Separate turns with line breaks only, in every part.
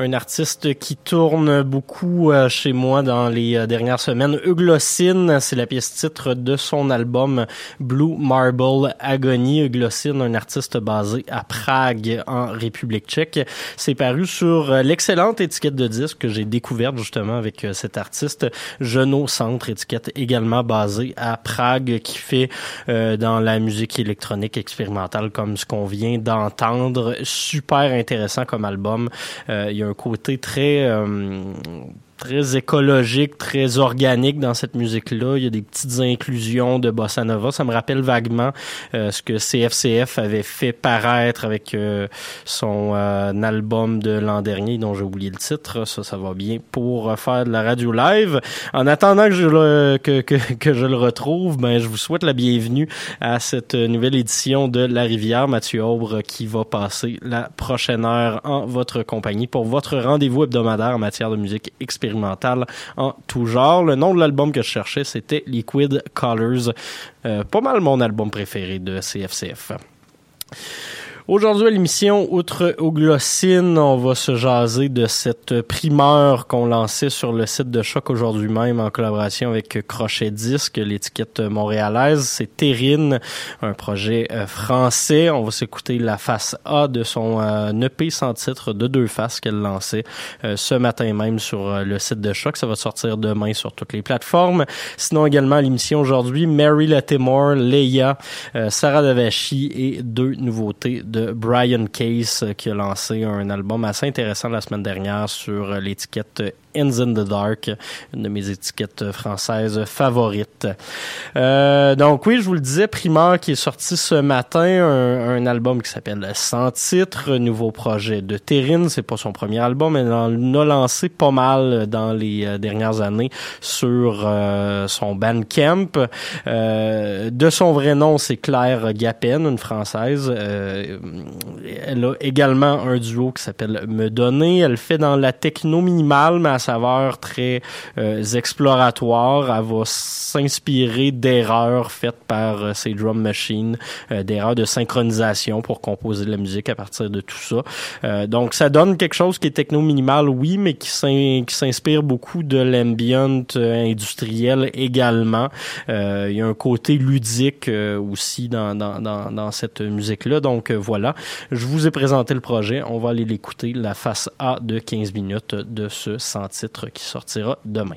Un artiste qui tourne beaucoup euh, chez moi dans les euh, dernières semaines. Euglossine, c'est la pièce titre de son album Blue Marble Agony. Euglossine, un artiste basé à Prague, en République tchèque. C'est paru sur euh, l'excellente étiquette de disque que j'ai découverte justement avec cet artiste. Geno Centre, étiquette également basée à Prague, qui fait dans la musique électronique expérimentale comme ce qu'on vient d'entendre. Super intéressant comme album. Côté très euh, très écologique, très organique dans cette musique-là. Il y a des petites inclusions de bossa nova. Ça me rappelle vaguement euh, ce que CFCF avait fait paraître avec euh, son euh, album de l'an dernier, dont j'ai oublié le titre. Ça, ça va bien pour faire de la radio live. En attendant que je le, que, que, que je le retrouve, ben, je vous souhaite la bienvenue à cette nouvelle édition de La Rivière. Mathieu Aubre qui va passer la prochaine heure en votre compagnie pour votre rendez-vous hebdomadaire en matière de musique expérimentale en tout genre. Le nom de l'album que je cherchais, c'était Liquid Colors. Euh, pas mal mon album préféré de CFCF. Aujourd'hui à l'émission, outre Oglossine, on va se jaser de cette primeur qu'on lançait sur le site de Choc aujourd'hui même en collaboration avec Crochet Disque, l'étiquette montréalaise. C'est Terrine, un projet euh, français. On va s'écouter la face A de son euh, EP sans titre de deux faces qu'elle lançait euh, ce matin même sur le site de Choc. Ça va sortir demain sur toutes les plateformes. Sinon également à l'émission aujourd'hui, Mary Latimore, Leia, Sarah Davachi et deux nouveautés de Brian Case euh, qui a lancé un album assez intéressant la semaine dernière sur euh, l'étiquette Ends in the Dark, une de mes étiquettes françaises favorites. Euh, donc oui, je vous le disais, Primeur qui est sorti ce matin, un, album qui s'appelle Sans titre, nouveau projet de Terrine. C'est pas son premier album, mais elle en a lancé pas mal dans les euh, dernières années sur euh, son Bandcamp. Euh, de son vrai nom, c'est Claire Gapen, une française. Euh, elle a également un duo qui s'appelle Me Donner. Elle fait dans la techno minimale, mais saveur très euh, exploratoire. Elle va s'inspirer d'erreurs faites par euh, ces drum machines, euh, d'erreurs de synchronisation pour composer de la musique à partir de tout ça. donc ça donne quelque chose qui est techno minimal, oui, mais qui s'inspire beaucoup de l'ambient industriel également. Il y a un côté ludique aussi dans, dans, dans, dans cette musique-là. Donc je vous ai présenté le projet. On va aller l'écouter, la face A de 15 minutes de ce titre qui sortira demain.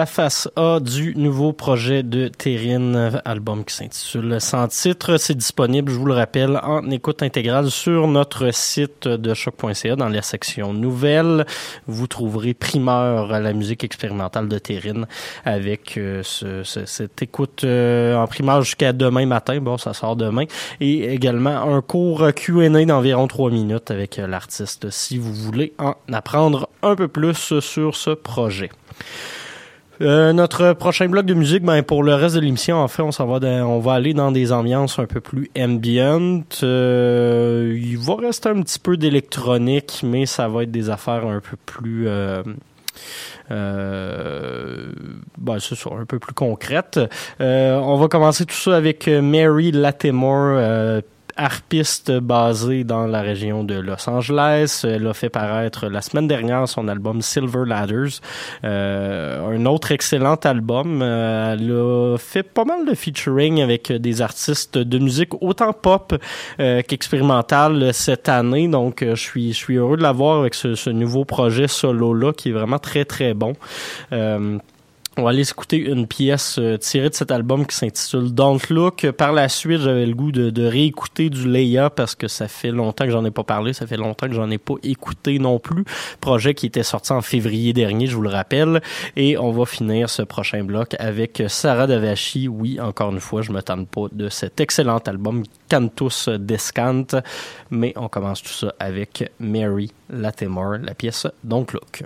La face A du nouveau projet de Terrine, album qui s'intitule Sans titre. C'est disponible, je vous le rappelle, en écoute intégrale sur notre site de choc.ca dans la section nouvelles. Vous trouverez primeur la musique expérimentale de Terrine avec euh, ce, cette écoute euh, en primeur jusqu'à demain matin. Bon, ça sort demain. Et également un cours Q&A d'environ trois minutes avec l'artiste si vous voulez en apprendre un peu plus sur ce projet. Euh, notre prochain bloc de musique, ben pour le reste de l'émission, en fait, on s'en va, on va aller dans des ambiances un peu plus ambient. Euh, il va rester un petit peu d'électronique, mais ça va être des affaires un peu plus euh, euh, ben, c'est ça, un peu plus concrètes. on va commencer tout ça avec Mary Latimore, harpiste basée dans la région de Los Angeles. Elle a fait paraître la semaine dernière son album Silver Ladders, euh, un autre excellent album. Euh, elle a fait pas mal de featuring avec des artistes de musique autant pop euh, qu'expérimentale cette année. Donc, je suis je suis heureux de la voir avec ce, ce nouveau projet solo là qui est vraiment très très bon. On va aller écouter une pièce euh, tirée de cet album qui s'intitule Don't Look. Par la suite, j'avais le goût de, réécouter du Leia parce que ça fait longtemps que j'en ai pas parlé, ça fait longtemps que j'en ai pas écouté non plus. Projet qui était sorti en février dernier, je vous le rappelle. Et on va finir ce prochain bloc avec Sarah Davachi. Oui, encore une fois, je me tente pas de cet excellent album Cantus Descant. Mais on commence tout ça avec Mary Latimore, la pièce Don't Look.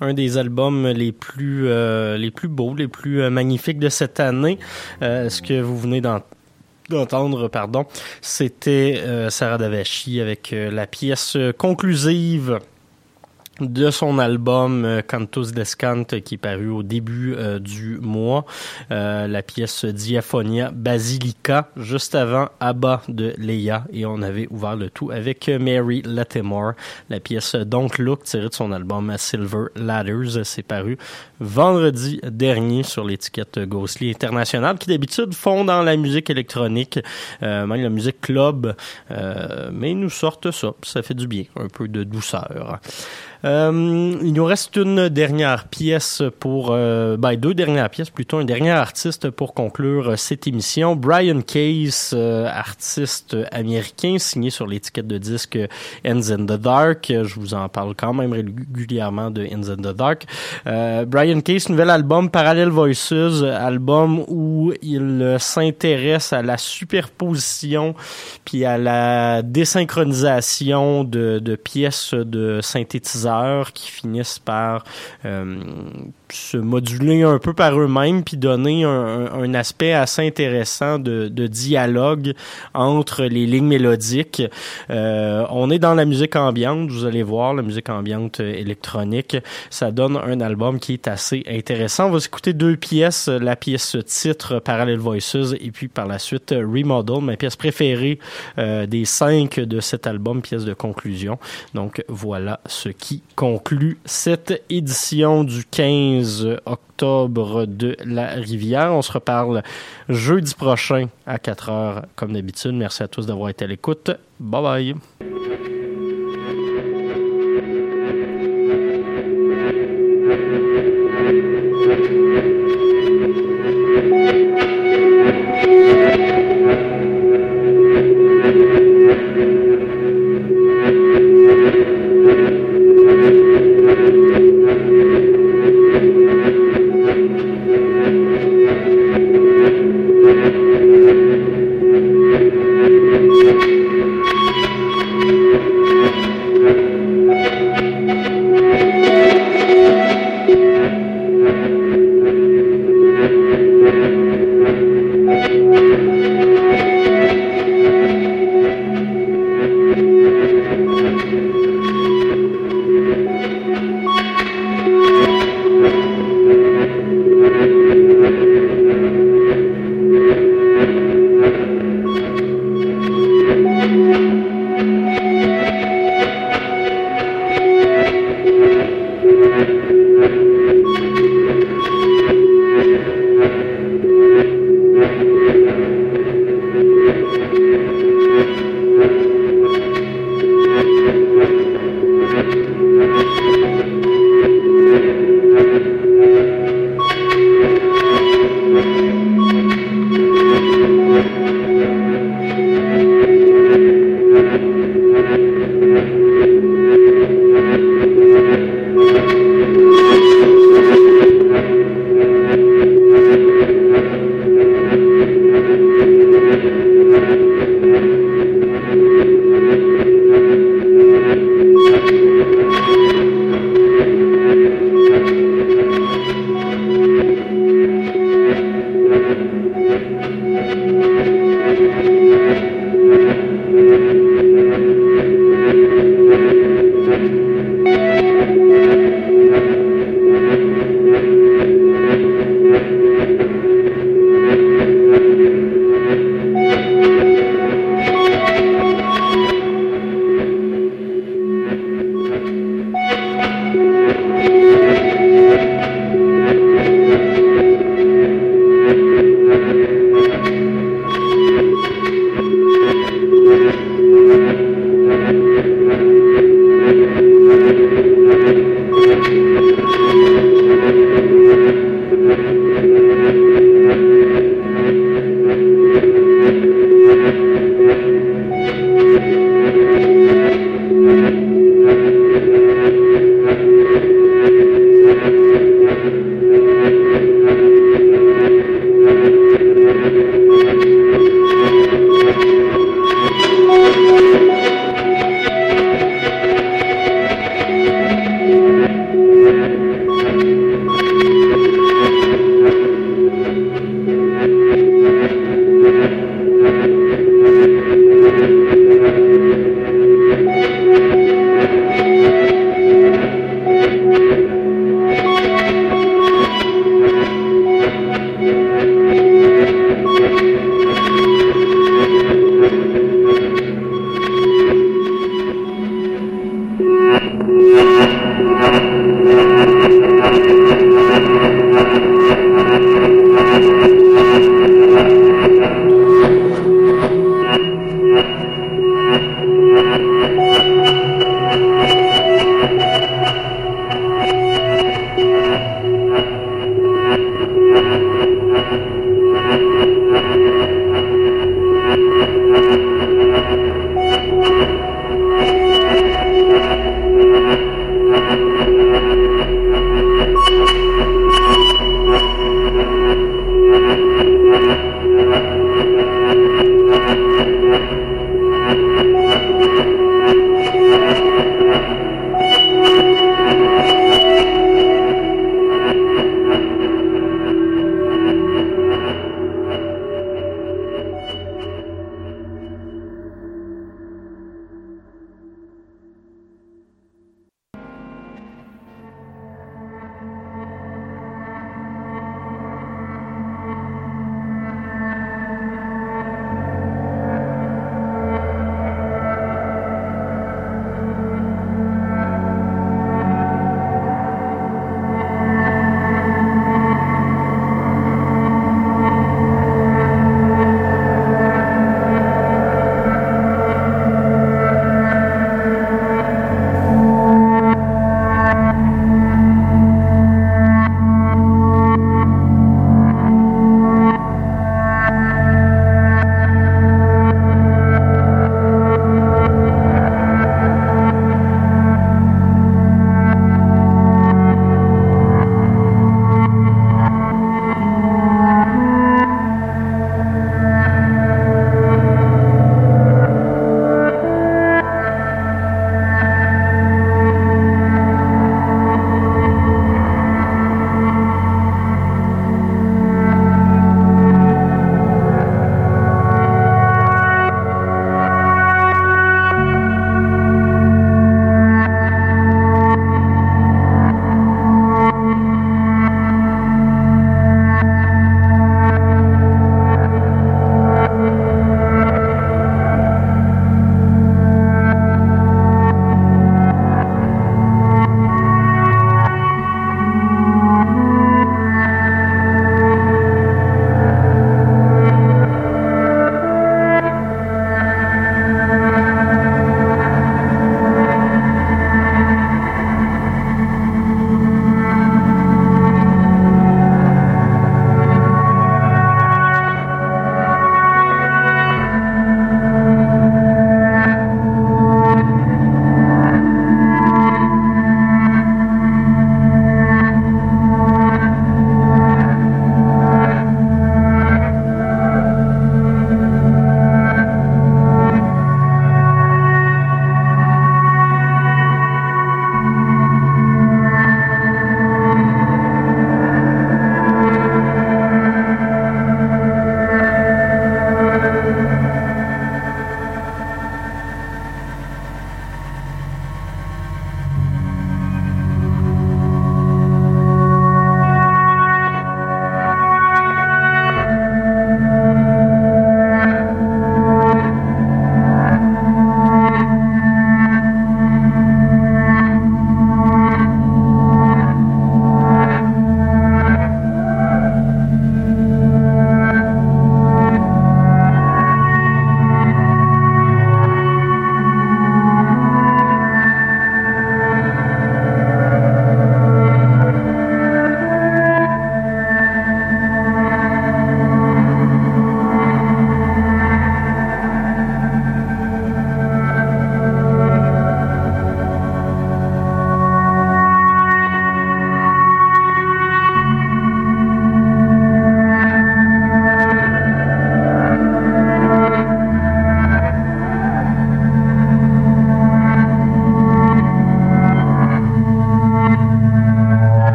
Un des albums les plus les plus beaux, les plus magnifiques de cette année. ce que vous venez d'entendre, pardon, c'était Sarah Davachi avec la pièce conclusive de son album euh, Cantus Descant qui est paru au début euh, du mois, euh, la pièce Diaphonia Basilica, juste avant Abba de Leia, et on avait ouvert le tout avec Mary Latimore, la pièce Don't Look tirée de son album Silver Ladders, c'est paru vendredi dernier sur l'étiquette Ghostly International, qui d'habitude font dans la musique électronique, même la musique club, mais ils nous sortent ça, ça fait du bien, un peu de douceur. Euh, il nous reste une dernière pièce pour, euh, ben, deux dernières pièces plutôt, un dernier artiste pour conclure cette émission. Brian Case, euh, artiste américain, signé sur l'étiquette de disque Ends in the Dark. Je vous en parle quand même régulièrement de Ends in the Dark. Euh, Brian Case, nouvel album Parallel Voices, album où il s'intéresse à la superposition puis à la désynchronisation de, de pièces de qui finissent par euh, se moduler un peu par eux-mêmes puis donner un, aspect assez intéressant de, dialogue entre les lignes mélodiques. Euh, on est dans la musique ambiante, vous allez voir, la musique ambiante électronique. Ça donne un album qui est assez intéressant. On va écouter deux pièces, la pièce titre Parallel Voices et puis par la suite Remodel, ma pièce préférée euh, des cinq de cet album, pièce de conclusion. Donc voilà ce qui conclut cette édition du 15 octobre de la Rivière. On se reparle jeudi prochain à 4 heures comme d'habitude. Merci à tous d'avoir été à l'écoute. Bye bye.